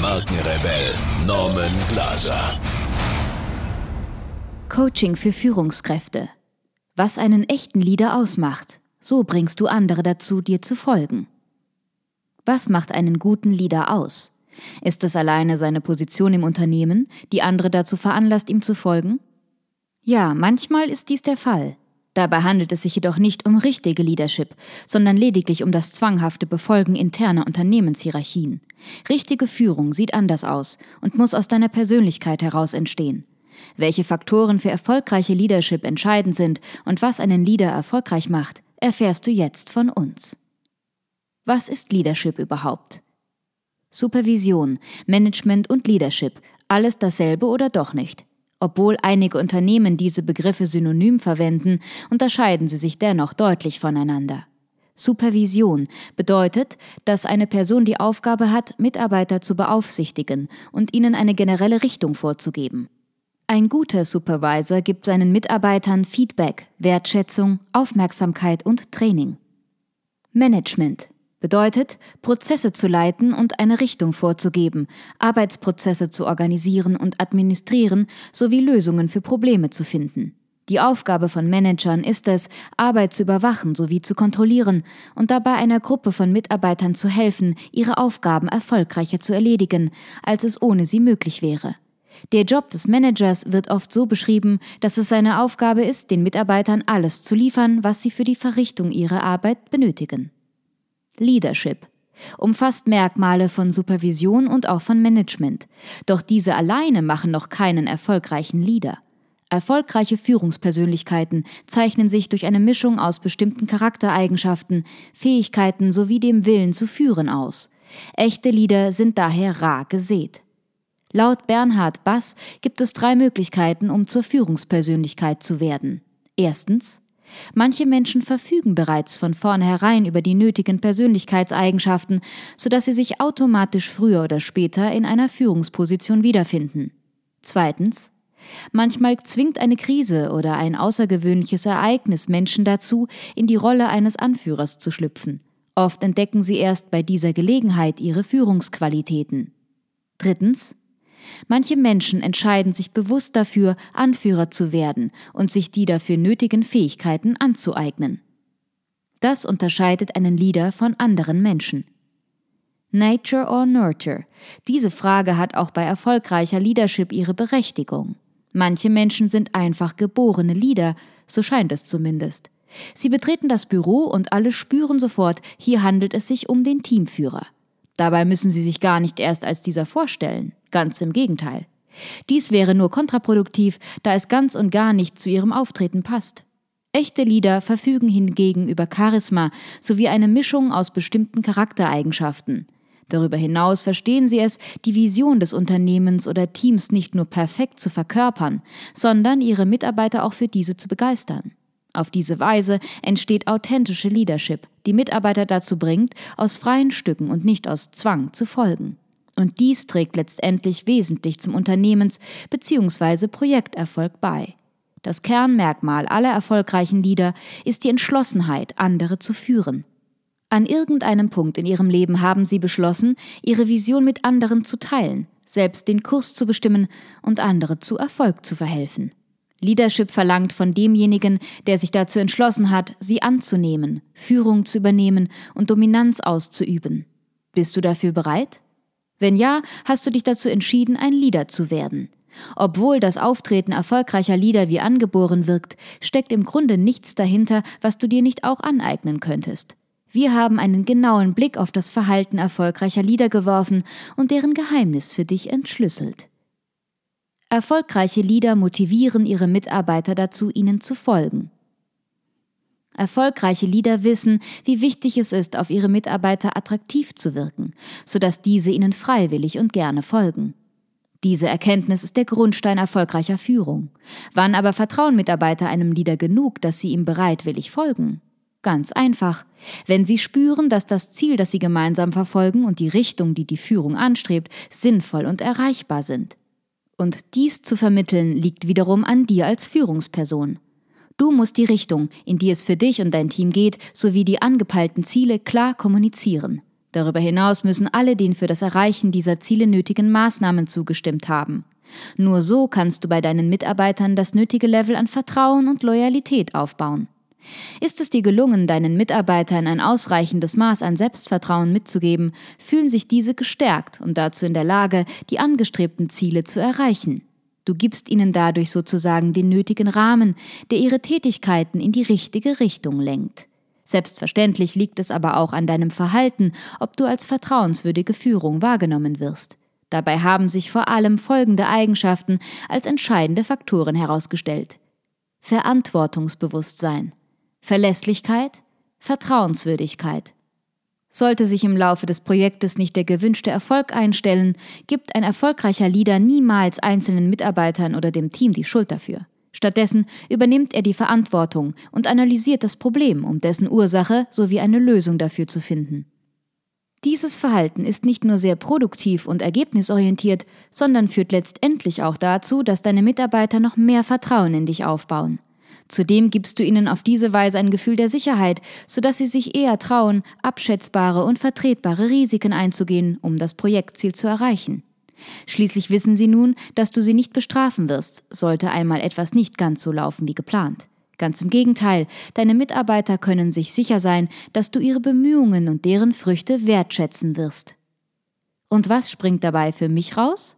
Markenrebell Norman Glaser. Coaching für Führungskräfte. Was einen echten Leader ausmacht, so bringst du andere dazu, dir zu folgen. Was macht einen guten Leader aus? Ist es alleine seine Position im Unternehmen, die andere dazu veranlasst, ihm zu folgen? Ja, manchmal ist dies der Fall. Dabei handelt es sich jedoch nicht um richtige Leadership, sondern lediglich um das zwanghafte Befolgen interner Unternehmenshierarchien. Richtige Führung sieht anders aus und muss aus deiner Persönlichkeit heraus entstehen. Welche Faktoren für erfolgreiche Leadership entscheidend sind und was einen Leader erfolgreich macht, erfährst du jetzt von uns. Was ist Leadership überhaupt? Supervision, Management und Leadership, alles dasselbe oder doch nicht? Obwohl einige Unternehmen diese Begriffe synonym verwenden, unterscheiden sie sich dennoch deutlich voneinander. Supervision bedeutet, dass eine Person die Aufgabe hat, Mitarbeiter zu beaufsichtigen und ihnen eine generelle Richtung vorzugeben. Ein guter Supervisor gibt seinen Mitarbeitern Feedback, Wertschätzung, Aufmerksamkeit und Training. Management Bedeutet, Prozesse zu leiten und eine Richtung vorzugeben, Arbeitsprozesse zu organisieren und administrieren sowie Lösungen für Probleme zu finden. Die Aufgabe von Managern ist es, Arbeit zu überwachen sowie zu kontrollieren und dabei einer Gruppe von Mitarbeitern zu helfen, ihre Aufgaben erfolgreicher zu erledigen, als es ohne sie möglich wäre. Der Job des Managers wird oft so beschrieben, dass es seine Aufgabe ist, den Mitarbeitern alles zu liefern, was sie für die Verrichtung ihrer Arbeit benötigen. Leadership umfasst Merkmale von Supervision und auch von Management. Doch diese alleine machen noch keinen erfolgreichen Leader. Erfolgreiche Führungspersönlichkeiten zeichnen sich durch eine Mischung aus bestimmten Charaktereigenschaften, Fähigkeiten sowie dem Willen zu führen aus. Echte Leader sind daher rar gesät. Laut Bernhard Bass gibt es drei Möglichkeiten, um zur Führungspersönlichkeit zu werden. Erstens Manche Menschen verfügen bereits von vornherein über die nötigen Persönlichkeitseigenschaften, sodass sie sich automatisch früher oder später in einer Führungsposition wiederfinden. Zweitens. Manchmal zwingt eine Krise oder ein außergewöhnliches Ereignis Menschen dazu, in die Rolle eines Anführers zu schlüpfen. Oft entdecken sie erst bei dieser Gelegenheit ihre Führungsqualitäten. Drittens. Manche Menschen entscheiden sich bewusst dafür, Anführer zu werden und sich die dafür nötigen Fähigkeiten anzueignen. Das unterscheidet einen Leader von anderen Menschen. Nature or Nurture? Diese Frage hat auch bei erfolgreicher Leadership ihre Berechtigung. Manche Menschen sind einfach geborene Leader, so scheint es zumindest. Sie betreten das Büro und alle spüren sofort, hier handelt es sich um den Teamführer. Dabei müssen sie sich gar nicht erst als dieser vorstellen. Ganz im Gegenteil. Dies wäre nur kontraproduktiv, da es ganz und gar nicht zu ihrem Auftreten passt. Echte Leader verfügen hingegen über Charisma sowie eine Mischung aus bestimmten Charaktereigenschaften. Darüber hinaus verstehen sie es, die Vision des Unternehmens oder Teams nicht nur perfekt zu verkörpern, sondern ihre Mitarbeiter auch für diese zu begeistern. Auf diese Weise entsteht authentische Leadership, die Mitarbeiter dazu bringt, aus freien Stücken und nicht aus Zwang zu folgen. Und dies trägt letztendlich wesentlich zum Unternehmens- bzw. Projekterfolg bei. Das Kernmerkmal aller erfolgreichen Leader ist die Entschlossenheit, andere zu führen. An irgendeinem Punkt in ihrem Leben haben sie beschlossen, ihre Vision mit anderen zu teilen, selbst den Kurs zu bestimmen und andere zu Erfolg zu verhelfen. Leadership verlangt von demjenigen, der sich dazu entschlossen hat, sie anzunehmen, Führung zu übernehmen und Dominanz auszuüben. Bist du dafür bereit? Wenn ja, hast du dich dazu entschieden, ein Leader zu werden. Obwohl das Auftreten erfolgreicher Lieder wie angeboren wirkt, steckt im Grunde nichts dahinter, was du dir nicht auch aneignen könntest. Wir haben einen genauen Blick auf das Verhalten erfolgreicher Lieder geworfen und deren Geheimnis für dich entschlüsselt. Erfolgreiche Lieder motivieren ihre Mitarbeiter dazu, ihnen zu folgen. Erfolgreiche Leader wissen, wie wichtig es ist, auf ihre Mitarbeiter attraktiv zu wirken, sodass diese ihnen freiwillig und gerne folgen. Diese Erkenntnis ist der Grundstein erfolgreicher Führung. Wann aber vertrauen Mitarbeiter einem Leader genug, dass sie ihm bereitwillig folgen? Ganz einfach. Wenn sie spüren, dass das Ziel, das sie gemeinsam verfolgen und die Richtung, die die Führung anstrebt, sinnvoll und erreichbar sind. Und dies zu vermitteln liegt wiederum an dir als Führungsperson. Du musst die Richtung, in die es für dich und dein Team geht, sowie die angepeilten Ziele klar kommunizieren. Darüber hinaus müssen alle den für das Erreichen dieser Ziele nötigen Maßnahmen zugestimmt haben. Nur so kannst du bei deinen Mitarbeitern das nötige Level an Vertrauen und Loyalität aufbauen. Ist es dir gelungen, deinen Mitarbeitern ein ausreichendes Maß an Selbstvertrauen mitzugeben, fühlen sich diese gestärkt und dazu in der Lage, die angestrebten Ziele zu erreichen. Du gibst ihnen dadurch sozusagen den nötigen Rahmen, der ihre Tätigkeiten in die richtige Richtung lenkt. Selbstverständlich liegt es aber auch an deinem Verhalten, ob du als vertrauenswürdige Führung wahrgenommen wirst. Dabei haben sich vor allem folgende Eigenschaften als entscheidende Faktoren herausgestellt. Verantwortungsbewusstsein, Verlässlichkeit, Vertrauenswürdigkeit. Sollte sich im Laufe des Projektes nicht der gewünschte Erfolg einstellen, gibt ein erfolgreicher Leader niemals einzelnen Mitarbeitern oder dem Team die Schuld dafür. Stattdessen übernimmt er die Verantwortung und analysiert das Problem, um dessen Ursache sowie eine Lösung dafür zu finden. Dieses Verhalten ist nicht nur sehr produktiv und ergebnisorientiert, sondern führt letztendlich auch dazu, dass deine Mitarbeiter noch mehr Vertrauen in dich aufbauen. Zudem gibst du ihnen auf diese Weise ein Gefühl der Sicherheit, sodass sie sich eher trauen, abschätzbare und vertretbare Risiken einzugehen, um das Projektziel zu erreichen. Schließlich wissen sie nun, dass du sie nicht bestrafen wirst, sollte einmal etwas nicht ganz so laufen wie geplant. Ganz im Gegenteil, deine Mitarbeiter können sich sicher sein, dass du ihre Bemühungen und deren Früchte wertschätzen wirst. Und was springt dabei für mich raus?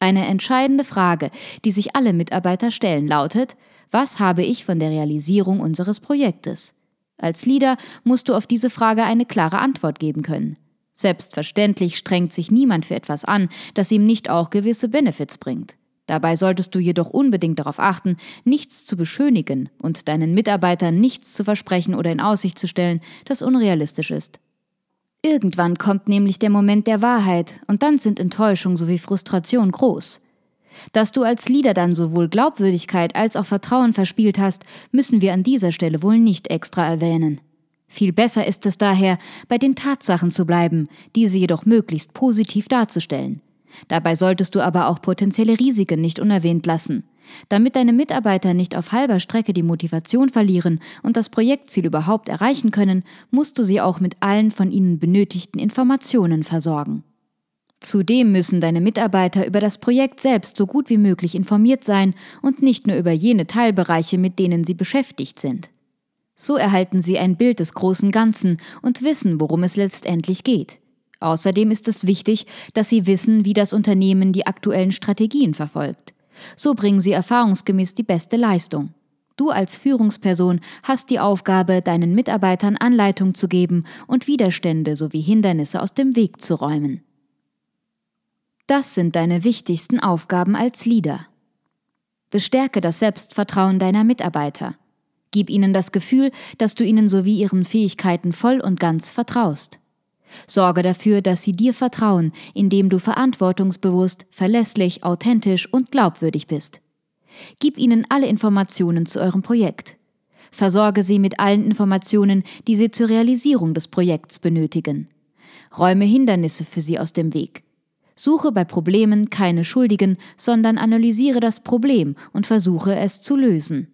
Eine entscheidende Frage, die sich alle Mitarbeiter stellen, lautet, was habe ich von der Realisierung unseres Projektes? Als Leader musst du auf diese Frage eine klare Antwort geben können. Selbstverständlich strengt sich niemand für etwas an, das ihm nicht auch gewisse Benefits bringt. Dabei solltest du jedoch unbedingt darauf achten, nichts zu beschönigen und deinen Mitarbeitern nichts zu versprechen oder in Aussicht zu stellen, das unrealistisch ist. Irgendwann kommt nämlich der Moment der Wahrheit und dann sind Enttäuschung sowie Frustration groß. Dass du als Leader dann sowohl Glaubwürdigkeit als auch Vertrauen verspielt hast, müssen wir an dieser Stelle wohl nicht extra erwähnen. Viel besser ist es daher, bei den Tatsachen zu bleiben, diese jedoch möglichst positiv darzustellen. Dabei solltest du aber auch potenzielle Risiken nicht unerwähnt lassen. Damit deine Mitarbeiter nicht auf halber Strecke die Motivation verlieren und das Projektziel überhaupt erreichen können, musst du sie auch mit allen von ihnen benötigten Informationen versorgen. Zudem müssen deine Mitarbeiter über das Projekt selbst so gut wie möglich informiert sein und nicht nur über jene Teilbereiche, mit denen sie beschäftigt sind. So erhalten sie ein Bild des großen Ganzen und wissen, worum es letztendlich geht. Außerdem ist es wichtig, dass sie wissen, wie das Unternehmen die aktuellen Strategien verfolgt. So bringen sie erfahrungsgemäß die beste Leistung. Du als Führungsperson hast die Aufgabe, deinen Mitarbeitern Anleitung zu geben und Widerstände sowie Hindernisse aus dem Weg zu räumen. Das sind deine wichtigsten Aufgaben als Leader. Bestärke das Selbstvertrauen deiner Mitarbeiter. Gib ihnen das Gefühl, dass du ihnen sowie ihren Fähigkeiten voll und ganz vertraust. Sorge dafür, dass sie dir vertrauen, indem du verantwortungsbewusst, verlässlich, authentisch und glaubwürdig bist. Gib ihnen alle Informationen zu eurem Projekt. Versorge sie mit allen Informationen, die sie zur Realisierung des Projekts benötigen. Räume Hindernisse für sie aus dem Weg. Suche bei Problemen keine Schuldigen, sondern analysiere das Problem und versuche es zu lösen.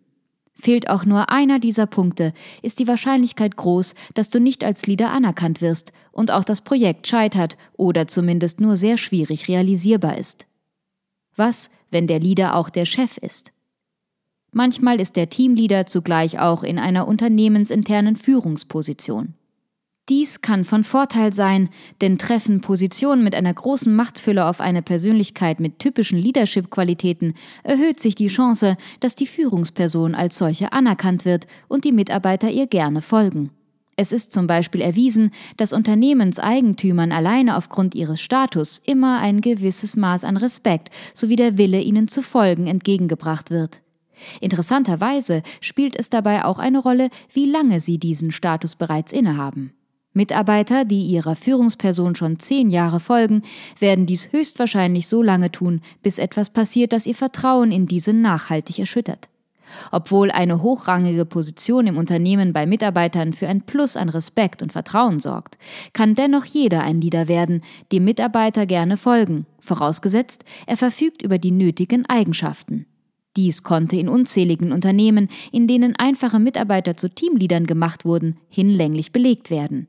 Fehlt auch nur einer dieser Punkte, ist die Wahrscheinlichkeit groß, dass du nicht als Leader anerkannt wirst und auch das Projekt scheitert oder zumindest nur sehr schwierig realisierbar ist. Was, wenn der Leader auch der Chef ist? Manchmal ist der Teamleader zugleich auch in einer unternehmensinternen Führungsposition. Dies kann von Vorteil sein, denn treffen Positionen mit einer großen Machtfülle auf eine Persönlichkeit mit typischen Leadership-Qualitäten, erhöht sich die Chance, dass die Führungsperson als solche anerkannt wird und die Mitarbeiter ihr gerne folgen. Es ist zum Beispiel erwiesen, dass Unternehmenseigentümern alleine aufgrund ihres Status immer ein gewisses Maß an Respekt sowie der Wille, ihnen zu folgen, entgegengebracht wird. Interessanterweise spielt es dabei auch eine Rolle, wie lange sie diesen Status bereits innehaben. Mitarbeiter, die ihrer Führungsperson schon zehn Jahre folgen, werden dies höchstwahrscheinlich so lange tun, bis etwas passiert, das ihr Vertrauen in diese nachhaltig erschüttert. Obwohl eine hochrangige Position im Unternehmen bei Mitarbeitern für ein Plus an Respekt und Vertrauen sorgt, kann dennoch jeder ein Leader werden, dem Mitarbeiter gerne folgen, vorausgesetzt, er verfügt über die nötigen Eigenschaften. Dies konnte in unzähligen Unternehmen, in denen einfache Mitarbeiter zu Teamleadern gemacht wurden, hinlänglich belegt werden.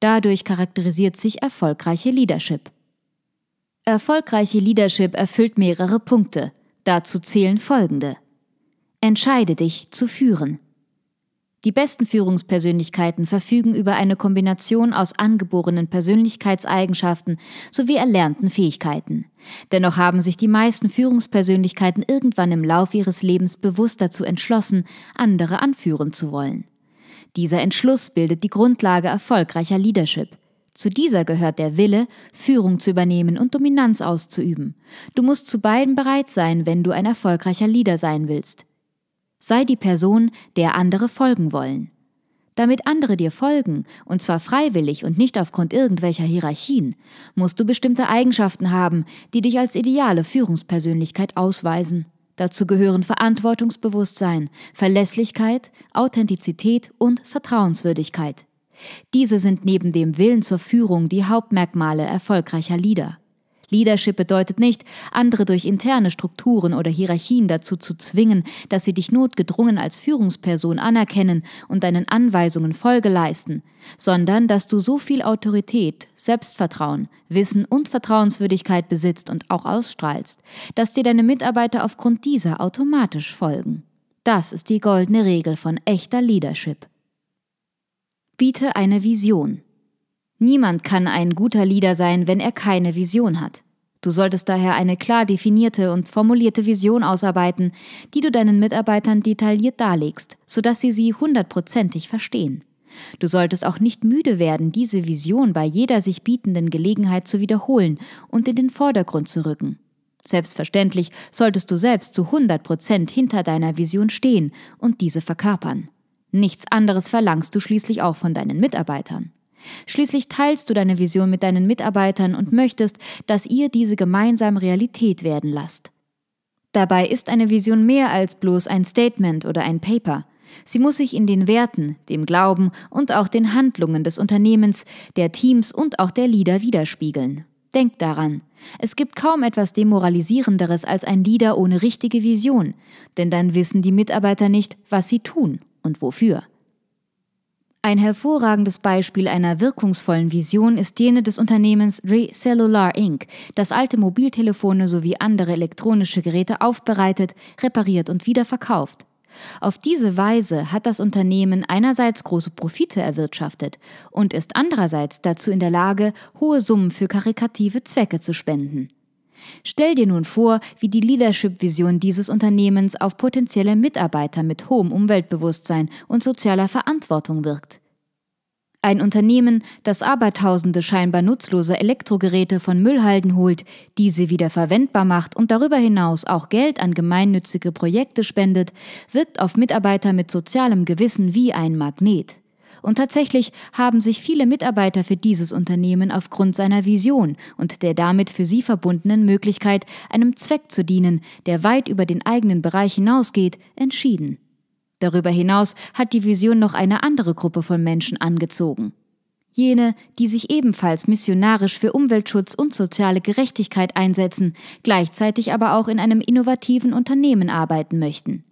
Dadurch charakterisiert sich erfolgreiche Leadership. Erfolgreiche Leadership erfüllt mehrere Punkte. Dazu zählen folgende. Entscheide dich zu führen. Die besten Führungspersönlichkeiten verfügen über eine Kombination aus angeborenen Persönlichkeitseigenschaften sowie erlernten Fähigkeiten. Dennoch haben sich die meisten Führungspersönlichkeiten irgendwann im Lauf ihres Lebens bewusst dazu entschlossen, andere anführen zu wollen. Dieser Entschluss bildet die Grundlage erfolgreicher Leadership. Zu dieser gehört der Wille, Führung zu übernehmen und Dominanz auszuüben. Du musst zu beiden bereit sein, wenn du ein erfolgreicher Leader sein willst. Sei die Person, der andere folgen wollen. Damit andere dir folgen, und zwar freiwillig und nicht aufgrund irgendwelcher Hierarchien, musst du bestimmte Eigenschaften haben, die dich als ideale Führungspersönlichkeit ausweisen. Dazu gehören Verantwortungsbewusstsein, Verlässlichkeit, Authentizität und Vertrauenswürdigkeit. Diese sind neben dem Willen zur Führung die Hauptmerkmale erfolgreicher Leader. Leadership bedeutet nicht, andere durch interne Strukturen oder Hierarchien dazu zu zwingen, dass sie dich notgedrungen als Führungsperson anerkennen und deinen Anweisungen Folge leisten, sondern dass du so viel Autorität, Selbstvertrauen, Wissen und Vertrauenswürdigkeit besitzt und auch ausstrahlst, dass dir deine Mitarbeiter aufgrund dieser automatisch folgen. Das ist die goldene Regel von echter Leadership. Biete eine Vision. Niemand kann ein guter Leader sein, wenn er keine Vision hat. Du solltest daher eine klar definierte und formulierte Vision ausarbeiten, die du deinen Mitarbeitern detailliert darlegst, sodass sie sie hundertprozentig verstehen. Du solltest auch nicht müde werden, diese Vision bei jeder sich bietenden Gelegenheit zu wiederholen und in den Vordergrund zu rücken. Selbstverständlich solltest du selbst zu 100 Prozent hinter deiner Vision stehen und diese verkörpern. Nichts anderes verlangst du schließlich auch von deinen Mitarbeitern. Schließlich teilst du deine Vision mit deinen Mitarbeitern und möchtest, dass ihr diese gemeinsam Realität werden lasst. Dabei ist eine Vision mehr als bloß ein Statement oder ein Paper. Sie muss sich in den Werten, dem Glauben und auch den Handlungen des Unternehmens, der Teams und auch der Leader widerspiegeln. Denk daran, es gibt kaum etwas Demoralisierenderes als ein Leader ohne richtige Vision, denn dann wissen die Mitarbeiter nicht, was sie tun und wofür. Ein hervorragendes Beispiel einer wirkungsvollen Vision ist jene des Unternehmens Recellular Inc., das alte Mobiltelefone sowie andere elektronische Geräte aufbereitet, repariert und wieder verkauft. Auf diese Weise hat das Unternehmen einerseits große Profite erwirtschaftet und ist andererseits dazu in der Lage, hohe Summen für karikative Zwecke zu spenden. Stell dir nun vor, wie die Leadership-Vision dieses Unternehmens auf potenzielle Mitarbeiter mit hohem Umweltbewusstsein und sozialer Verantwortung wirkt. Ein Unternehmen, das Abertausende scheinbar nutzlose Elektrogeräte von Müllhalden holt, diese wieder verwendbar macht und darüber hinaus auch Geld an gemeinnützige Projekte spendet, wirkt auf Mitarbeiter mit sozialem Gewissen wie ein Magnet. Und tatsächlich haben sich viele Mitarbeiter für dieses Unternehmen aufgrund seiner Vision und der damit für sie verbundenen Möglichkeit, einem Zweck zu dienen, der weit über den eigenen Bereich hinausgeht, entschieden. Darüber hinaus hat die Vision noch eine andere Gruppe von Menschen angezogen. Jene, die sich ebenfalls missionarisch für Umweltschutz und soziale Gerechtigkeit einsetzen, gleichzeitig aber auch in einem innovativen Unternehmen arbeiten möchten.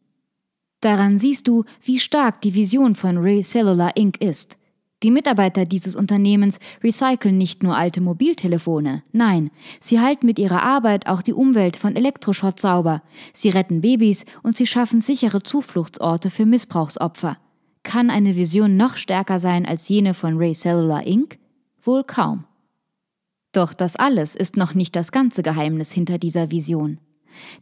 Daran siehst du, wie stark die Vision von Ray Cellular Inc. ist. Die Mitarbeiter dieses Unternehmens recyceln nicht nur alte Mobiltelefone, nein, sie halten mit ihrer Arbeit auch die Umwelt von Elektroschrott sauber, sie retten Babys und sie schaffen sichere Zufluchtsorte für Missbrauchsopfer. Kann eine Vision noch stärker sein als jene von Ray Cellular Inc? Wohl kaum. Doch das alles ist noch nicht das ganze Geheimnis hinter dieser Vision.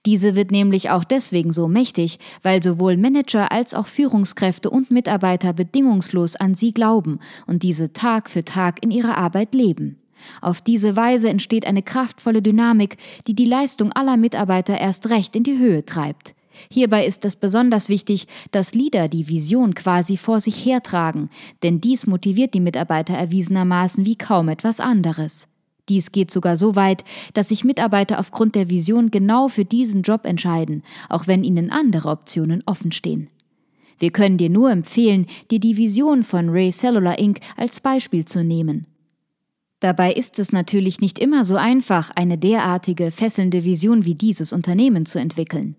Diese wird nämlich auch deswegen so mächtig, weil sowohl Manager als auch Führungskräfte und Mitarbeiter bedingungslos an sie glauben und diese Tag für Tag in ihrer Arbeit leben. Auf diese Weise entsteht eine kraftvolle Dynamik, die die Leistung aller Mitarbeiter erst recht in die Höhe treibt. Hierbei ist es besonders wichtig, dass Leader die Vision quasi vor sich hertragen, denn dies motiviert die Mitarbeiter erwiesenermaßen wie kaum etwas anderes. Dies geht sogar so weit, dass sich Mitarbeiter aufgrund der Vision genau für diesen Job entscheiden, auch wenn ihnen andere Optionen offenstehen. Wir können dir nur empfehlen, dir die Vision von Ray Cellular Inc. als Beispiel zu nehmen. Dabei ist es natürlich nicht immer so einfach, eine derartige fesselnde Vision wie dieses Unternehmen zu entwickeln.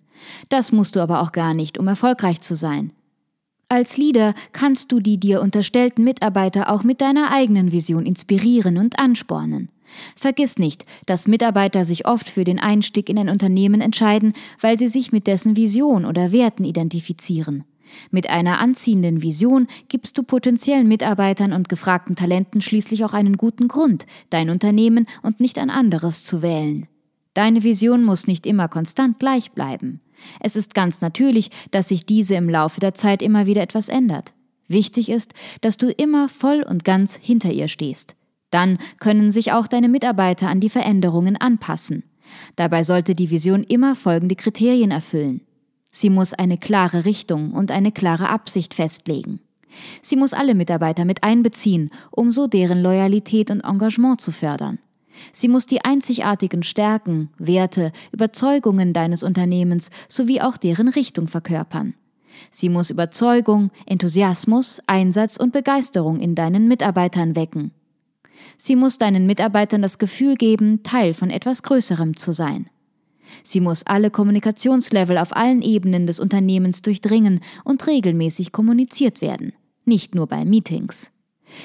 Das musst du aber auch gar nicht, um erfolgreich zu sein. Als Leader kannst du die dir unterstellten Mitarbeiter auch mit deiner eigenen Vision inspirieren und anspornen. Vergiss nicht, dass Mitarbeiter sich oft für den Einstieg in ein Unternehmen entscheiden, weil sie sich mit dessen Vision oder Werten identifizieren. Mit einer anziehenden Vision gibst du potenziellen Mitarbeitern und gefragten Talenten schließlich auch einen guten Grund, dein Unternehmen und nicht ein anderes zu wählen. Deine Vision muss nicht immer konstant gleich bleiben. Es ist ganz natürlich, dass sich diese im Laufe der Zeit immer wieder etwas ändert. Wichtig ist, dass du immer voll und ganz hinter ihr stehst. Dann können sich auch deine Mitarbeiter an die Veränderungen anpassen. Dabei sollte die Vision immer folgende Kriterien erfüllen. Sie muss eine klare Richtung und eine klare Absicht festlegen. Sie muss alle Mitarbeiter mit einbeziehen, um so deren Loyalität und Engagement zu fördern. Sie muss die einzigartigen Stärken, Werte, Überzeugungen deines Unternehmens sowie auch deren Richtung verkörpern. Sie muss Überzeugung, Enthusiasmus, Einsatz und Begeisterung in deinen Mitarbeitern wecken. Sie muss deinen Mitarbeitern das Gefühl geben, Teil von etwas Größerem zu sein. Sie muss alle Kommunikationslevel auf allen Ebenen des Unternehmens durchdringen und regelmäßig kommuniziert werden, nicht nur bei Meetings.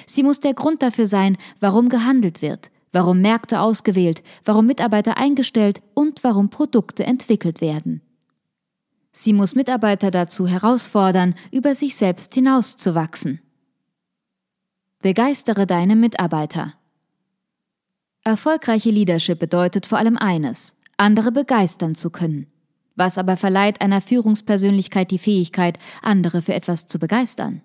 Sie muss der Grund dafür sein, warum gehandelt wird, warum Märkte ausgewählt, warum Mitarbeiter eingestellt und warum Produkte entwickelt werden. Sie muss Mitarbeiter dazu herausfordern, über sich selbst hinauszuwachsen. Begeistere deine Mitarbeiter. Erfolgreiche Leadership bedeutet vor allem eines, andere begeistern zu können. Was aber verleiht einer Führungspersönlichkeit die Fähigkeit, andere für etwas zu begeistern?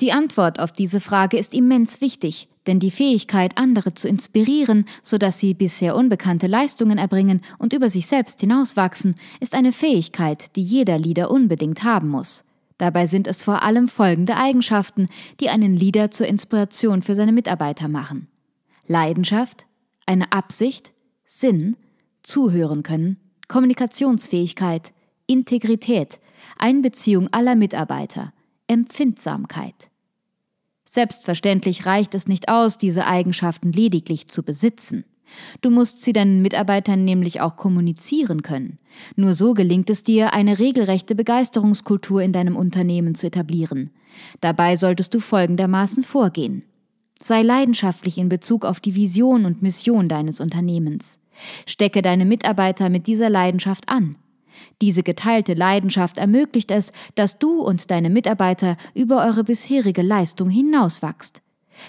Die Antwort auf diese Frage ist immens wichtig, denn die Fähigkeit, andere zu inspirieren, sodass sie bisher unbekannte Leistungen erbringen und über sich selbst hinauswachsen, ist eine Fähigkeit, die jeder Leader unbedingt haben muss. Dabei sind es vor allem folgende Eigenschaften, die einen Leader zur Inspiration für seine Mitarbeiter machen. Leidenschaft, eine Absicht, Sinn, zuhören können, Kommunikationsfähigkeit, Integrität, Einbeziehung aller Mitarbeiter, Empfindsamkeit. Selbstverständlich reicht es nicht aus, diese Eigenschaften lediglich zu besitzen. Du musst sie deinen Mitarbeitern nämlich auch kommunizieren können. Nur so gelingt es dir, eine regelrechte Begeisterungskultur in deinem Unternehmen zu etablieren. Dabei solltest du folgendermaßen vorgehen. Sei leidenschaftlich in Bezug auf die Vision und Mission deines Unternehmens. Stecke deine Mitarbeiter mit dieser Leidenschaft an. Diese geteilte Leidenschaft ermöglicht es, dass du und deine Mitarbeiter über eure bisherige Leistung hinauswachst.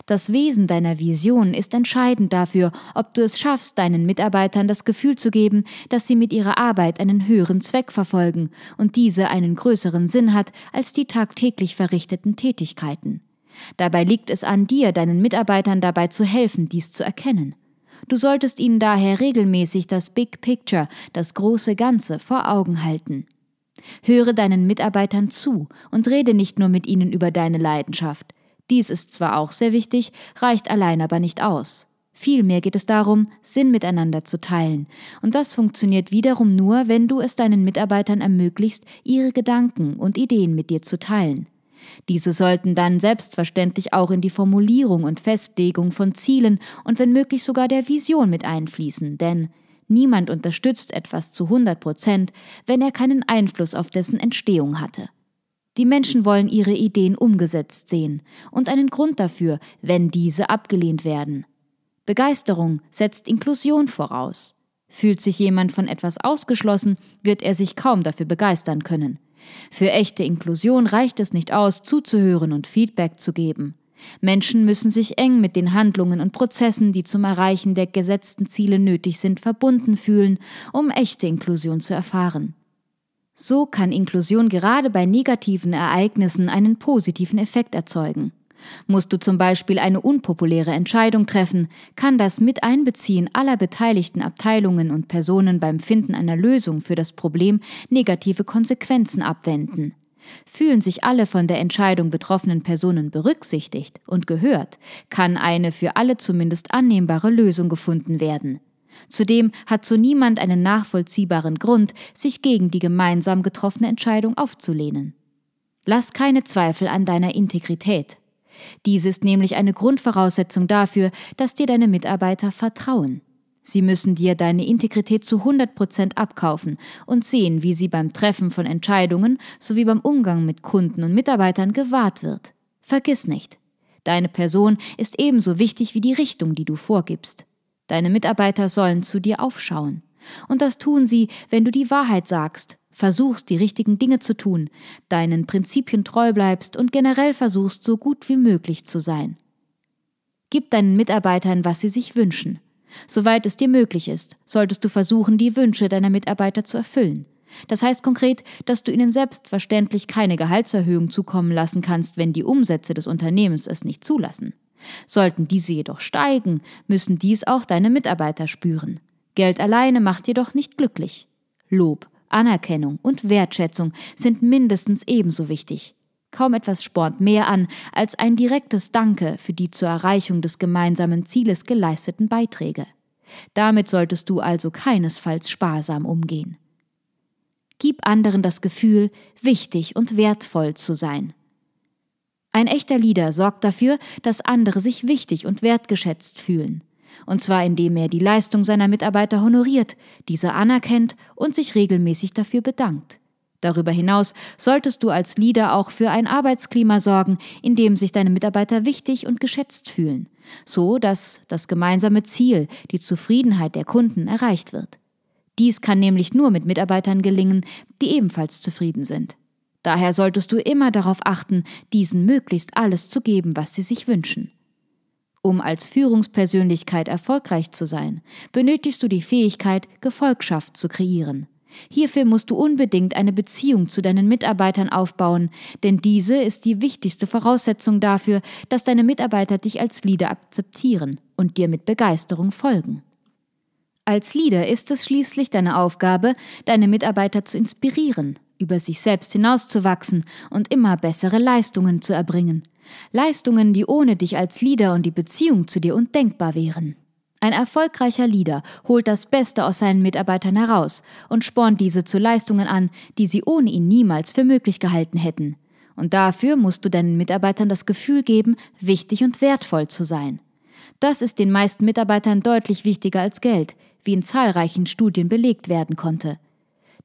Das Wesen deiner Vision ist entscheidend dafür, ob du es schaffst, deinen Mitarbeitern das Gefühl zu geben, dass sie mit ihrer Arbeit einen höheren Zweck verfolgen und diese einen größeren Sinn hat als die tagtäglich verrichteten Tätigkeiten. Dabei liegt es an dir, deinen Mitarbeitern dabei zu helfen, dies zu erkennen. Du solltest ihnen daher regelmäßig das Big Picture, das große Ganze, vor Augen halten. Höre deinen Mitarbeitern zu und rede nicht nur mit ihnen über deine Leidenschaft. Dies ist zwar auch sehr wichtig, reicht allein aber nicht aus. Vielmehr geht es darum, Sinn miteinander zu teilen. Und das funktioniert wiederum nur, wenn du es deinen Mitarbeitern ermöglicht, ihre Gedanken und Ideen mit dir zu teilen. Diese sollten dann selbstverständlich auch in die Formulierung und Festlegung von Zielen und wenn möglich sogar der Vision mit einfließen, denn niemand unterstützt etwas zu 100 Prozent, wenn er keinen Einfluss auf dessen Entstehung hatte. Die Menschen wollen ihre Ideen umgesetzt sehen und einen Grund dafür, wenn diese abgelehnt werden. Begeisterung setzt Inklusion voraus. Fühlt sich jemand von etwas ausgeschlossen, wird er sich kaum dafür begeistern können. Für echte Inklusion reicht es nicht aus, zuzuhören und Feedback zu geben. Menschen müssen sich eng mit den Handlungen und Prozessen, die zum Erreichen der gesetzten Ziele nötig sind, verbunden fühlen, um echte Inklusion zu erfahren. So kann Inklusion gerade bei negativen Ereignissen einen positiven Effekt erzeugen. Musst du zum Beispiel eine unpopuläre Entscheidung treffen, kann das Miteinbeziehen aller beteiligten Abteilungen und Personen beim Finden einer Lösung für das Problem negative Konsequenzen abwenden. Fühlen sich alle von der Entscheidung betroffenen Personen berücksichtigt und gehört, kann eine für alle zumindest annehmbare Lösung gefunden werden. Zudem hat so niemand einen nachvollziehbaren Grund, sich gegen die gemeinsam getroffene Entscheidung aufzulehnen. Lass keine Zweifel an deiner Integrität. Dies ist nämlich eine Grundvoraussetzung dafür, dass dir deine Mitarbeiter vertrauen. Sie müssen dir deine Integrität zu 100 Prozent abkaufen und sehen, wie sie beim Treffen von Entscheidungen sowie beim Umgang mit Kunden und Mitarbeitern gewahrt wird. Vergiss nicht, deine Person ist ebenso wichtig wie die Richtung, die du vorgibst. Deine Mitarbeiter sollen zu dir aufschauen. Und das tun sie, wenn du die Wahrheit sagst, versuchst, die richtigen Dinge zu tun, deinen Prinzipien treu bleibst und generell versuchst, so gut wie möglich zu sein. Gib deinen Mitarbeitern, was sie sich wünschen. Soweit es dir möglich ist, solltest du versuchen, die Wünsche deiner Mitarbeiter zu erfüllen. Das heißt konkret, dass du ihnen selbstverständlich keine Gehaltserhöhung zukommen lassen kannst, wenn die Umsätze des Unternehmens es nicht zulassen. Sollten diese jedoch steigen, müssen dies auch deine Mitarbeiter spüren. Geld alleine macht jedoch nicht glücklich. Lob, Anerkennung und Wertschätzung sind mindestens ebenso wichtig. Kaum etwas spornt mehr an als ein direktes Danke für die zur Erreichung des gemeinsamen Zieles geleisteten Beiträge. Damit solltest du also keinesfalls sparsam umgehen. Gib anderen das Gefühl, wichtig und wertvoll zu sein. Ein echter Leader sorgt dafür, dass andere sich wichtig und wertgeschätzt fühlen. Und zwar indem er die Leistung seiner Mitarbeiter honoriert, diese anerkennt und sich regelmäßig dafür bedankt. Darüber hinaus solltest du als Leader auch für ein Arbeitsklima sorgen, in dem sich deine Mitarbeiter wichtig und geschätzt fühlen, so dass das gemeinsame Ziel, die Zufriedenheit der Kunden, erreicht wird. Dies kann nämlich nur mit Mitarbeitern gelingen, die ebenfalls zufrieden sind. Daher solltest du immer darauf achten, diesen möglichst alles zu geben, was sie sich wünschen. Um als Führungspersönlichkeit erfolgreich zu sein, benötigst du die Fähigkeit, Gefolgschaft zu kreieren. Hierfür musst du unbedingt eine Beziehung zu deinen Mitarbeitern aufbauen, denn diese ist die wichtigste Voraussetzung dafür, dass deine Mitarbeiter dich als Leader akzeptieren und dir mit Begeisterung folgen. Als Leader ist es schließlich deine Aufgabe, deine Mitarbeiter zu inspirieren, über sich selbst hinauszuwachsen und immer bessere Leistungen zu erbringen. Leistungen, die ohne dich als Leader und die Beziehung zu dir undenkbar wären. Ein erfolgreicher Leader holt das Beste aus seinen Mitarbeitern heraus und spornt diese zu Leistungen an, die sie ohne ihn niemals für möglich gehalten hätten. Und dafür musst du deinen Mitarbeitern das Gefühl geben, wichtig und wertvoll zu sein. Das ist den meisten Mitarbeitern deutlich wichtiger als Geld, wie in zahlreichen Studien belegt werden konnte.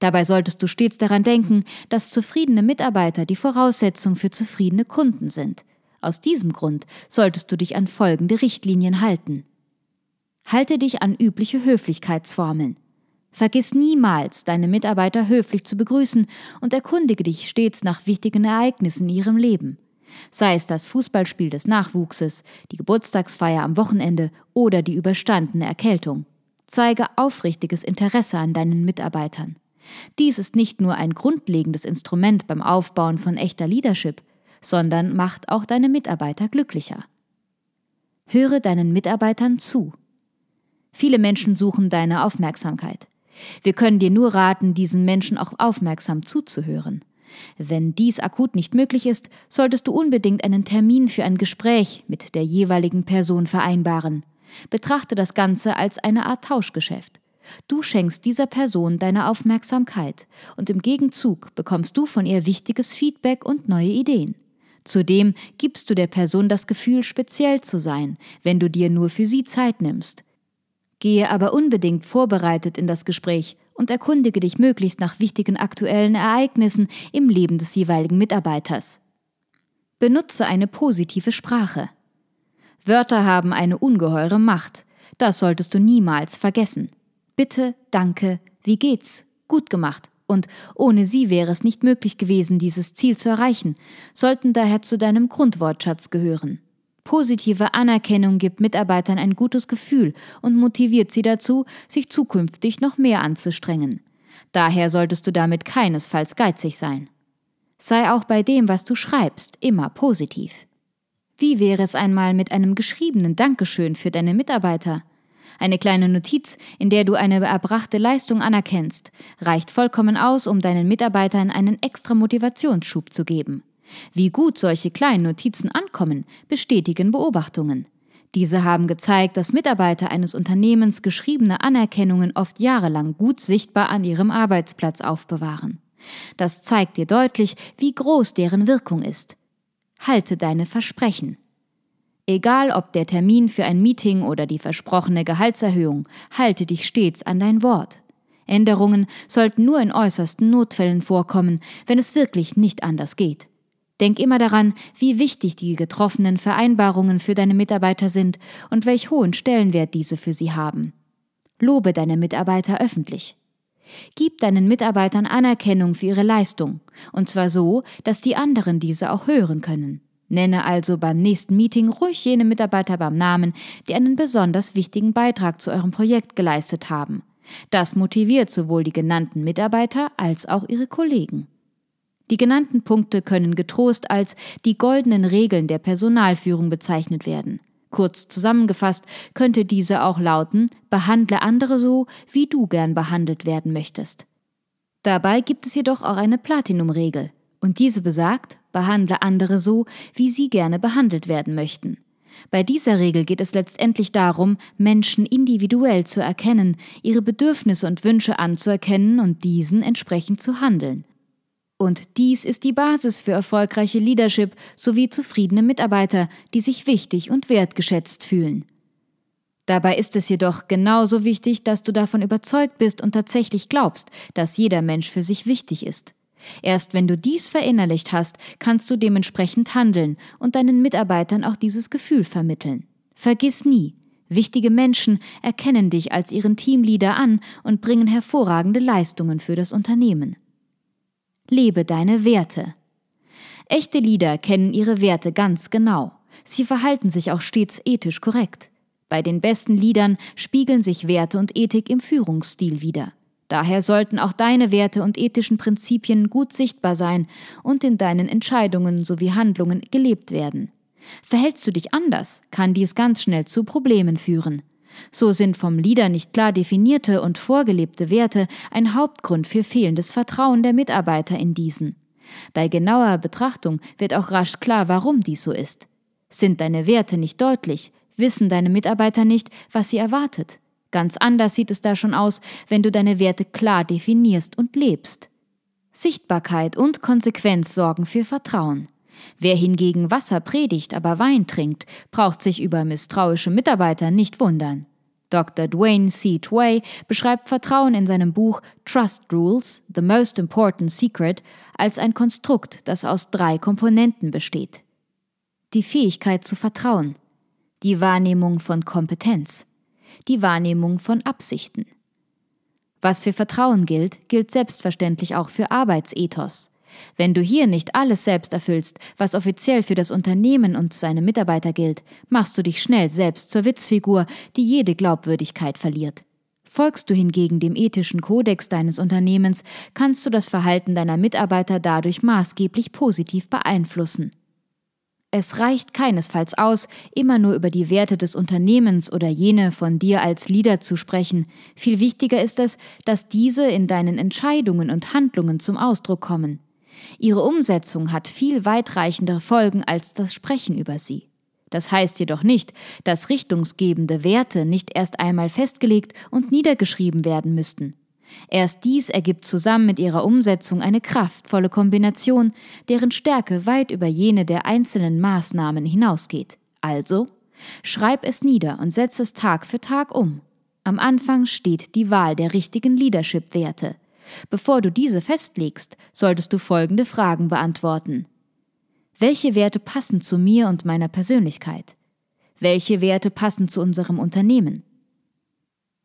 Dabei solltest du stets daran denken, dass zufriedene Mitarbeiter die Voraussetzung für zufriedene Kunden sind. Aus diesem Grund solltest du dich an folgende Richtlinien halten. Halte dich an übliche Höflichkeitsformeln. Vergiss niemals, deine Mitarbeiter höflich zu begrüßen und erkundige dich stets nach wichtigen Ereignissen in ihrem Leben. Sei es das Fußballspiel des Nachwuchses, die Geburtstagsfeier am Wochenende oder die überstandene Erkältung. Zeige aufrichtiges Interesse an deinen Mitarbeitern. Dies ist nicht nur ein grundlegendes Instrument beim Aufbauen von echter Leadership, sondern macht auch deine Mitarbeiter glücklicher. Höre deinen Mitarbeitern zu. Viele Menschen suchen deine Aufmerksamkeit. Wir können dir nur raten, diesen Menschen auch aufmerksam zuzuhören. Wenn dies akut nicht möglich ist, solltest du unbedingt einen Termin für ein Gespräch mit der jeweiligen Person vereinbaren. Betrachte das Ganze als eine Art Tauschgeschäft. Du schenkst dieser Person deine Aufmerksamkeit und im Gegenzug bekommst du von ihr wichtiges Feedback und neue Ideen. Zudem gibst du der Person das Gefühl, speziell zu sein, wenn du dir nur für sie Zeit nimmst. Gehe aber unbedingt vorbereitet in das Gespräch und erkundige dich möglichst nach wichtigen aktuellen Ereignissen im Leben des jeweiligen Mitarbeiters. Benutze eine positive Sprache. Wörter haben eine ungeheure Macht. Das solltest du niemals vergessen. Bitte, danke, wie geht's? Gut gemacht. Und ohne sie wäre es nicht möglich gewesen, dieses Ziel zu erreichen, sollten daher zu deinem Grundwortschatz gehören. Positive Anerkennung gibt Mitarbeitern ein gutes Gefühl und motiviert sie dazu, sich zukünftig noch mehr anzustrengen. Daher solltest du damit keinesfalls geizig sein. Sei auch bei dem, was du schreibst, immer positiv. Wie wäre es einmal mit einem geschriebenen Dankeschön für deine Mitarbeiter? Eine kleine Notiz, in der du eine erbrachte Leistung anerkennst, reicht vollkommen aus, um deinen Mitarbeitern einen extra Motivationsschub zu geben. Wie gut solche kleinen Notizen ankommen, bestätigen Beobachtungen. Diese haben gezeigt, dass Mitarbeiter eines Unternehmens geschriebene Anerkennungen oft jahrelang gut sichtbar an ihrem Arbeitsplatz aufbewahren. Das zeigt dir deutlich, wie groß deren Wirkung ist. Halte deine Versprechen. Egal ob der Termin für ein Meeting oder die versprochene Gehaltserhöhung, halte dich stets an dein Wort. Änderungen sollten nur in äußersten Notfällen vorkommen, wenn es wirklich nicht anders geht. Denk immer daran, wie wichtig die getroffenen Vereinbarungen für deine Mitarbeiter sind und welch hohen Stellenwert diese für sie haben. Lobe deine Mitarbeiter öffentlich. Gib deinen Mitarbeitern Anerkennung für ihre Leistung, und zwar so, dass die anderen diese auch hören können. Nenne also beim nächsten Meeting ruhig jene Mitarbeiter beim Namen, die einen besonders wichtigen Beitrag zu eurem Projekt geleistet haben. Das motiviert sowohl die genannten Mitarbeiter als auch ihre Kollegen. Die genannten Punkte können getrost als die goldenen Regeln der Personalführung bezeichnet werden. Kurz zusammengefasst könnte diese auch lauten, behandle andere so, wie du gern behandelt werden möchtest. Dabei gibt es jedoch auch eine Platinum-Regel. Und diese besagt, behandle andere so, wie sie gerne behandelt werden möchten. Bei dieser Regel geht es letztendlich darum, Menschen individuell zu erkennen, ihre Bedürfnisse und Wünsche anzuerkennen und diesen entsprechend zu handeln. Und dies ist die Basis für erfolgreiche Leadership sowie zufriedene Mitarbeiter, die sich wichtig und wertgeschätzt fühlen. Dabei ist es jedoch genauso wichtig, dass du davon überzeugt bist und tatsächlich glaubst, dass jeder Mensch für sich wichtig ist. Erst wenn du dies verinnerlicht hast, kannst du dementsprechend handeln und deinen Mitarbeitern auch dieses Gefühl vermitteln. Vergiss nie, wichtige Menschen erkennen dich als ihren Teamleader an und bringen hervorragende Leistungen für das Unternehmen. Lebe deine Werte. Echte Leader kennen ihre Werte ganz genau. Sie verhalten sich auch stets ethisch korrekt. Bei den besten Liedern spiegeln sich Werte und Ethik im Führungsstil wider. Daher sollten auch deine Werte und ethischen Prinzipien gut sichtbar sein und in deinen Entscheidungen sowie Handlungen gelebt werden. Verhältst du dich anders, kann dies ganz schnell zu Problemen führen. So sind vom Leader nicht klar definierte und vorgelebte Werte ein Hauptgrund für fehlendes Vertrauen der Mitarbeiter in diesen. Bei genauer Betrachtung wird auch rasch klar, warum dies so ist. Sind deine Werte nicht deutlich, wissen deine Mitarbeiter nicht, was sie erwartet. Ganz anders sieht es da schon aus, wenn du deine Werte klar definierst und lebst. Sichtbarkeit und Konsequenz sorgen für Vertrauen. Wer hingegen Wasser predigt, aber Wein trinkt, braucht sich über misstrauische Mitarbeiter nicht wundern. Dr. Dwayne C. Tway beschreibt Vertrauen in seinem Buch Trust Rules, The Most Important Secret, als ein Konstrukt, das aus drei Komponenten besteht. Die Fähigkeit zu vertrauen, die Wahrnehmung von Kompetenz die Wahrnehmung von Absichten. Was für Vertrauen gilt, gilt selbstverständlich auch für Arbeitsethos. Wenn du hier nicht alles selbst erfüllst, was offiziell für das Unternehmen und seine Mitarbeiter gilt, machst du dich schnell selbst zur Witzfigur, die jede Glaubwürdigkeit verliert. Folgst du hingegen dem ethischen Kodex deines Unternehmens, kannst du das Verhalten deiner Mitarbeiter dadurch maßgeblich positiv beeinflussen. Es reicht keinesfalls aus, immer nur über die Werte des Unternehmens oder jene von dir als Leader zu sprechen. Viel wichtiger ist es, dass diese in deinen Entscheidungen und Handlungen zum Ausdruck kommen. Ihre Umsetzung hat viel weitreichendere Folgen als das Sprechen über sie. Das heißt jedoch nicht, dass richtungsgebende Werte nicht erst einmal festgelegt und niedergeschrieben werden müssten. Erst dies ergibt zusammen mit ihrer Umsetzung eine kraftvolle Kombination, deren Stärke weit über jene der einzelnen Maßnahmen hinausgeht. Also, schreib es nieder und setz es Tag für Tag um. Am Anfang steht die Wahl der richtigen Leadership-Werte. Bevor du diese festlegst, solltest du folgende Fragen beantworten. Welche Werte passen zu mir und meiner Persönlichkeit? Welche Werte passen zu unserem Unternehmen?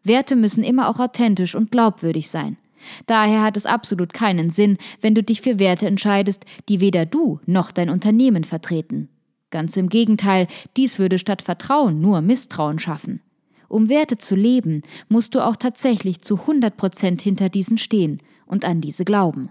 Werte müssen immer auch authentisch und glaubwürdig sein. Daher hat es absolut keinen Sinn, wenn du dich für Werte entscheidest, die weder du noch dein Unternehmen vertreten. Ganz im Gegenteil, dies würde statt Vertrauen nur Misstrauen schaffen. Um Werte zu leben, musst du auch tatsächlich zu 100 Prozent hinter diesen stehen und an diese glauben.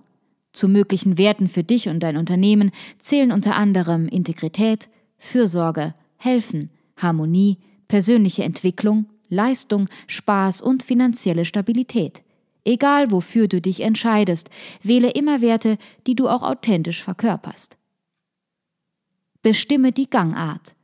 Zu möglichen Werten für dich und dein Unternehmen zählen unter anderem Integrität, Fürsorge, Helfen, Harmonie, persönliche Entwicklung, Leistung, Spaß und finanzielle Stabilität. Egal wofür du dich entscheidest, wähle immer Werte, die du auch authentisch verkörperst. Bestimme die Gangart.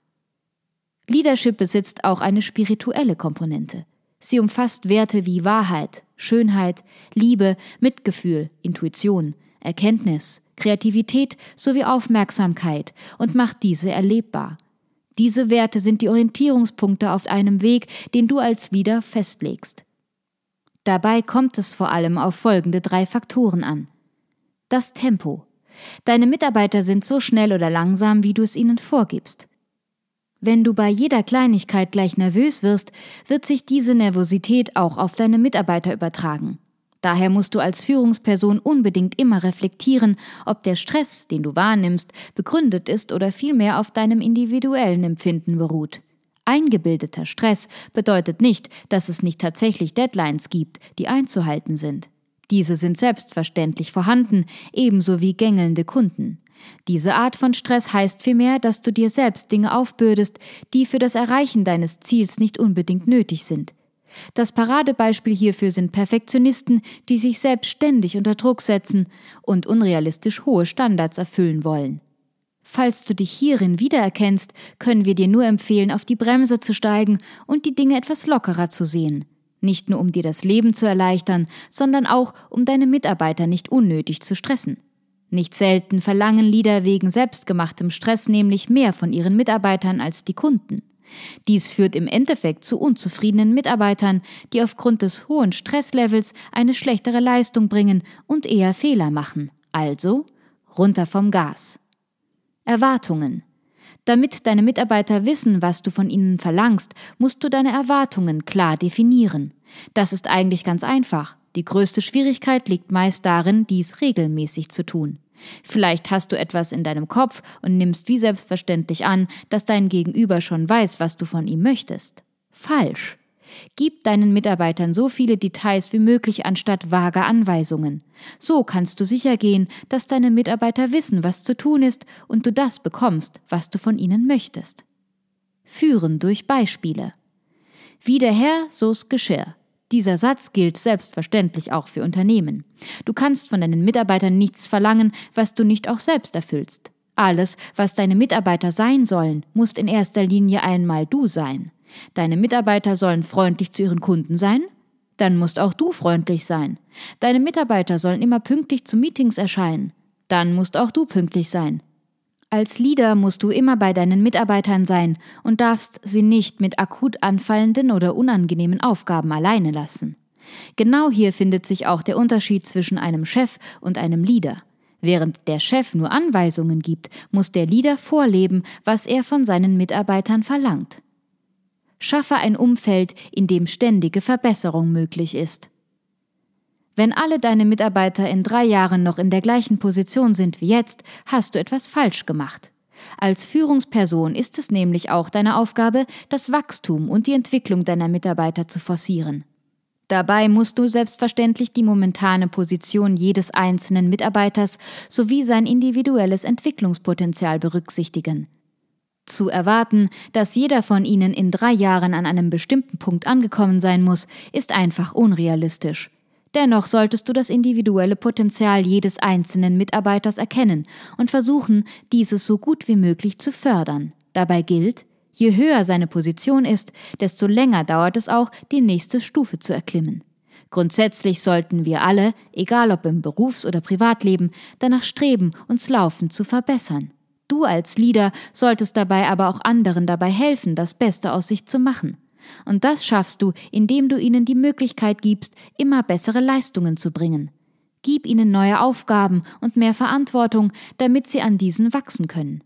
Leadership besitzt auch eine spirituelle Komponente. Sie umfasst Werte wie Wahrheit, Schönheit, Liebe, Mitgefühl, Intuition, Erkenntnis, Kreativität sowie Aufmerksamkeit und macht diese erlebbar. Diese Werte sind die Orientierungspunkte auf einem Weg, den du als Leader festlegst. Dabei kommt es vor allem auf folgende drei Faktoren an. Das Tempo. Deine Mitarbeiter sind so schnell oder langsam, wie du es ihnen vorgibst. Wenn du bei jeder Kleinigkeit gleich nervös wirst, wird sich diese Nervosität auch auf deine Mitarbeiter übertragen. Daher musst du als Führungsperson unbedingt immer reflektieren, ob der Stress, den du wahrnimmst, begründet ist oder vielmehr auf deinem individuellen Empfinden beruht. Eingebildeter Stress bedeutet nicht, dass es nicht tatsächlich Deadlines gibt, die einzuhalten sind. Diese sind selbstverständlich vorhanden, ebenso wie gängelnde Kunden. Diese Art von Stress heißt vielmehr, dass du dir selbst Dinge aufbürdest, die für das Erreichen deines Ziels nicht unbedingt nötig sind. Das Paradebeispiel hierfür sind Perfektionisten, die sich selbstständig unter Druck setzen und unrealistisch hohe Standards erfüllen wollen. Falls du dich hierin wiedererkennst, können wir dir nur empfehlen, auf die Bremse zu steigen und die Dinge etwas lockerer zu sehen. Nicht nur um dir das Leben zu erleichtern, sondern auch um deine Mitarbeiter nicht unnötig zu stressen. Nicht selten verlangen Leader wegen selbstgemachtem Stress nämlich mehr von ihren Mitarbeitern als die Kunden. Dies führt im Endeffekt zu unzufriedenen Mitarbeitern, die aufgrund des hohen Stresslevels eine schlechtere Leistung bringen und eher Fehler machen. Also runter vom Gas. Erwartungen. Damit deine Mitarbeiter wissen, was du von ihnen verlangst, musst du deine Erwartungen klar definieren. Das ist eigentlich ganz einfach. Die größte Schwierigkeit liegt meist darin, dies regelmäßig zu tun. Vielleicht hast du etwas in deinem Kopf und nimmst wie selbstverständlich an, dass dein Gegenüber schon weiß, was du von ihm möchtest. Falsch. Gib deinen Mitarbeitern so viele Details wie möglich anstatt vager Anweisungen. So kannst du sicher gehen, dass deine Mitarbeiter wissen, was zu tun ist und du das bekommst, was du von ihnen möchtest. Führen durch Beispiele. Wie der Herr, so's Geschirr. Dieser Satz gilt selbstverständlich auch für Unternehmen. Du kannst von deinen Mitarbeitern nichts verlangen, was du nicht auch selbst erfüllst. Alles, was deine Mitarbeiter sein sollen, muss in erster Linie einmal du sein. Deine Mitarbeiter sollen freundlich zu ihren Kunden sein? Dann musst auch du freundlich sein. Deine Mitarbeiter sollen immer pünktlich zu Meetings erscheinen? Dann musst auch du pünktlich sein. Als Leader musst du immer bei deinen Mitarbeitern sein und darfst sie nicht mit akut anfallenden oder unangenehmen Aufgaben alleine lassen. Genau hier findet sich auch der Unterschied zwischen einem Chef und einem Leader. Während der Chef nur Anweisungen gibt, muss der Leader vorleben, was er von seinen Mitarbeitern verlangt. Schaffe ein Umfeld, in dem ständige Verbesserung möglich ist. Wenn alle deine Mitarbeiter in drei Jahren noch in der gleichen Position sind wie jetzt, hast du etwas falsch gemacht. Als Führungsperson ist es nämlich auch deine Aufgabe, das Wachstum und die Entwicklung deiner Mitarbeiter zu forcieren. Dabei musst du selbstverständlich die momentane Position jedes einzelnen Mitarbeiters sowie sein individuelles Entwicklungspotenzial berücksichtigen. Zu erwarten, dass jeder von ihnen in drei Jahren an einem bestimmten Punkt angekommen sein muss, ist einfach unrealistisch. Dennoch solltest du das individuelle Potenzial jedes einzelnen Mitarbeiters erkennen und versuchen, dieses so gut wie möglich zu fördern. Dabei gilt, je höher seine Position ist, desto länger dauert es auch, die nächste Stufe zu erklimmen. Grundsätzlich sollten wir alle, egal ob im Berufs- oder Privatleben, danach streben, uns laufend zu verbessern. Du als Leader solltest dabei aber auch anderen dabei helfen, das Beste aus sich zu machen. Und das schaffst du, indem du ihnen die Möglichkeit gibst, immer bessere Leistungen zu bringen. Gib ihnen neue Aufgaben und mehr Verantwortung, damit sie an diesen wachsen können.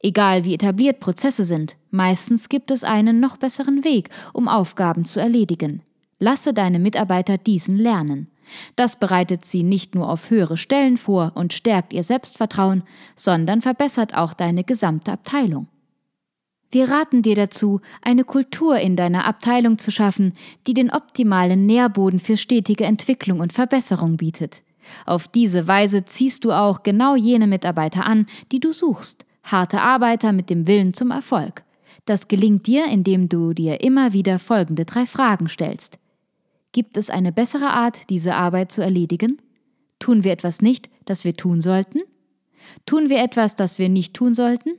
Egal wie etabliert Prozesse sind, meistens gibt es einen noch besseren Weg, um Aufgaben zu erledigen. Lasse deine Mitarbeiter diesen lernen. Das bereitet sie nicht nur auf höhere Stellen vor und stärkt ihr Selbstvertrauen, sondern verbessert auch deine gesamte Abteilung. Wir raten dir dazu, eine Kultur in deiner Abteilung zu schaffen, die den optimalen Nährboden für stetige Entwicklung und Verbesserung bietet. Auf diese Weise ziehst du auch genau jene Mitarbeiter an, die du suchst, Harte Arbeiter mit dem Willen zum Erfolg. Das gelingt dir, indem du dir immer wieder folgende drei Fragen stellst. Gibt es eine bessere Art, diese Arbeit zu erledigen? Tun wir etwas nicht, das wir tun sollten? Tun wir etwas, das wir nicht tun sollten?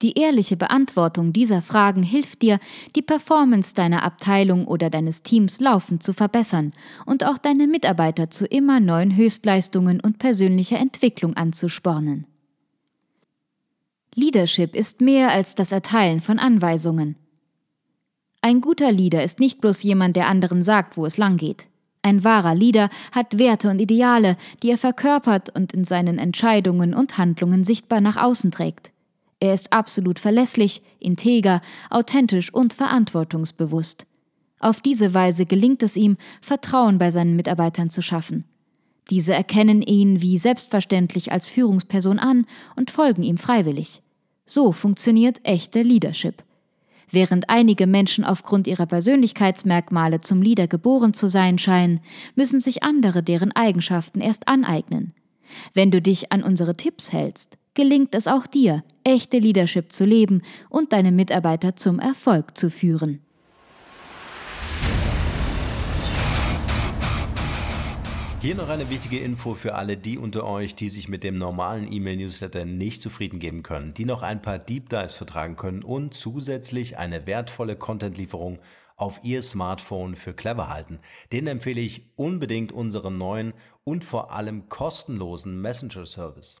Die ehrliche Beantwortung dieser Fragen hilft dir, die Performance deiner Abteilung oder deines Teams laufend zu verbessern und auch deine Mitarbeiter zu immer neuen Höchstleistungen und persönlicher Entwicklung anzuspornen. Leadership ist mehr als das Erteilen von Anweisungen. Ein guter Leader ist nicht bloß jemand, der anderen sagt, wo es lang geht. Ein wahrer Leader hat Werte und Ideale, die er verkörpert und in seinen Entscheidungen und Handlungen sichtbar nach außen trägt. Er ist absolut verlässlich, integer, authentisch und verantwortungsbewusst. Auf diese Weise gelingt es ihm, Vertrauen bei seinen Mitarbeitern zu schaffen. Diese erkennen ihn wie selbstverständlich als Führungsperson an und folgen ihm freiwillig. So funktioniert echte Leadership. Während einige Menschen aufgrund ihrer Persönlichkeitsmerkmale zum Leader geboren zu sein scheinen, müssen sich andere deren Eigenschaften erst aneignen. Wenn du dich an unsere Tipps hältst, gelingt es auch dir, echte Leadership zu leben und deine Mitarbeiter zum Erfolg zu führen. Hier noch eine wichtige Info für alle die unter euch, die sich mit dem normalen E-Mail-Newsletter nicht zufrieden geben können, die noch ein paar Deep Dives vertragen können und zusätzlich eine wertvolle Content-Lieferung auf Ihr Smartphone für clever halten. Den empfehle ich unbedingt unseren neuen und vor allem kostenlosen Messenger-Service.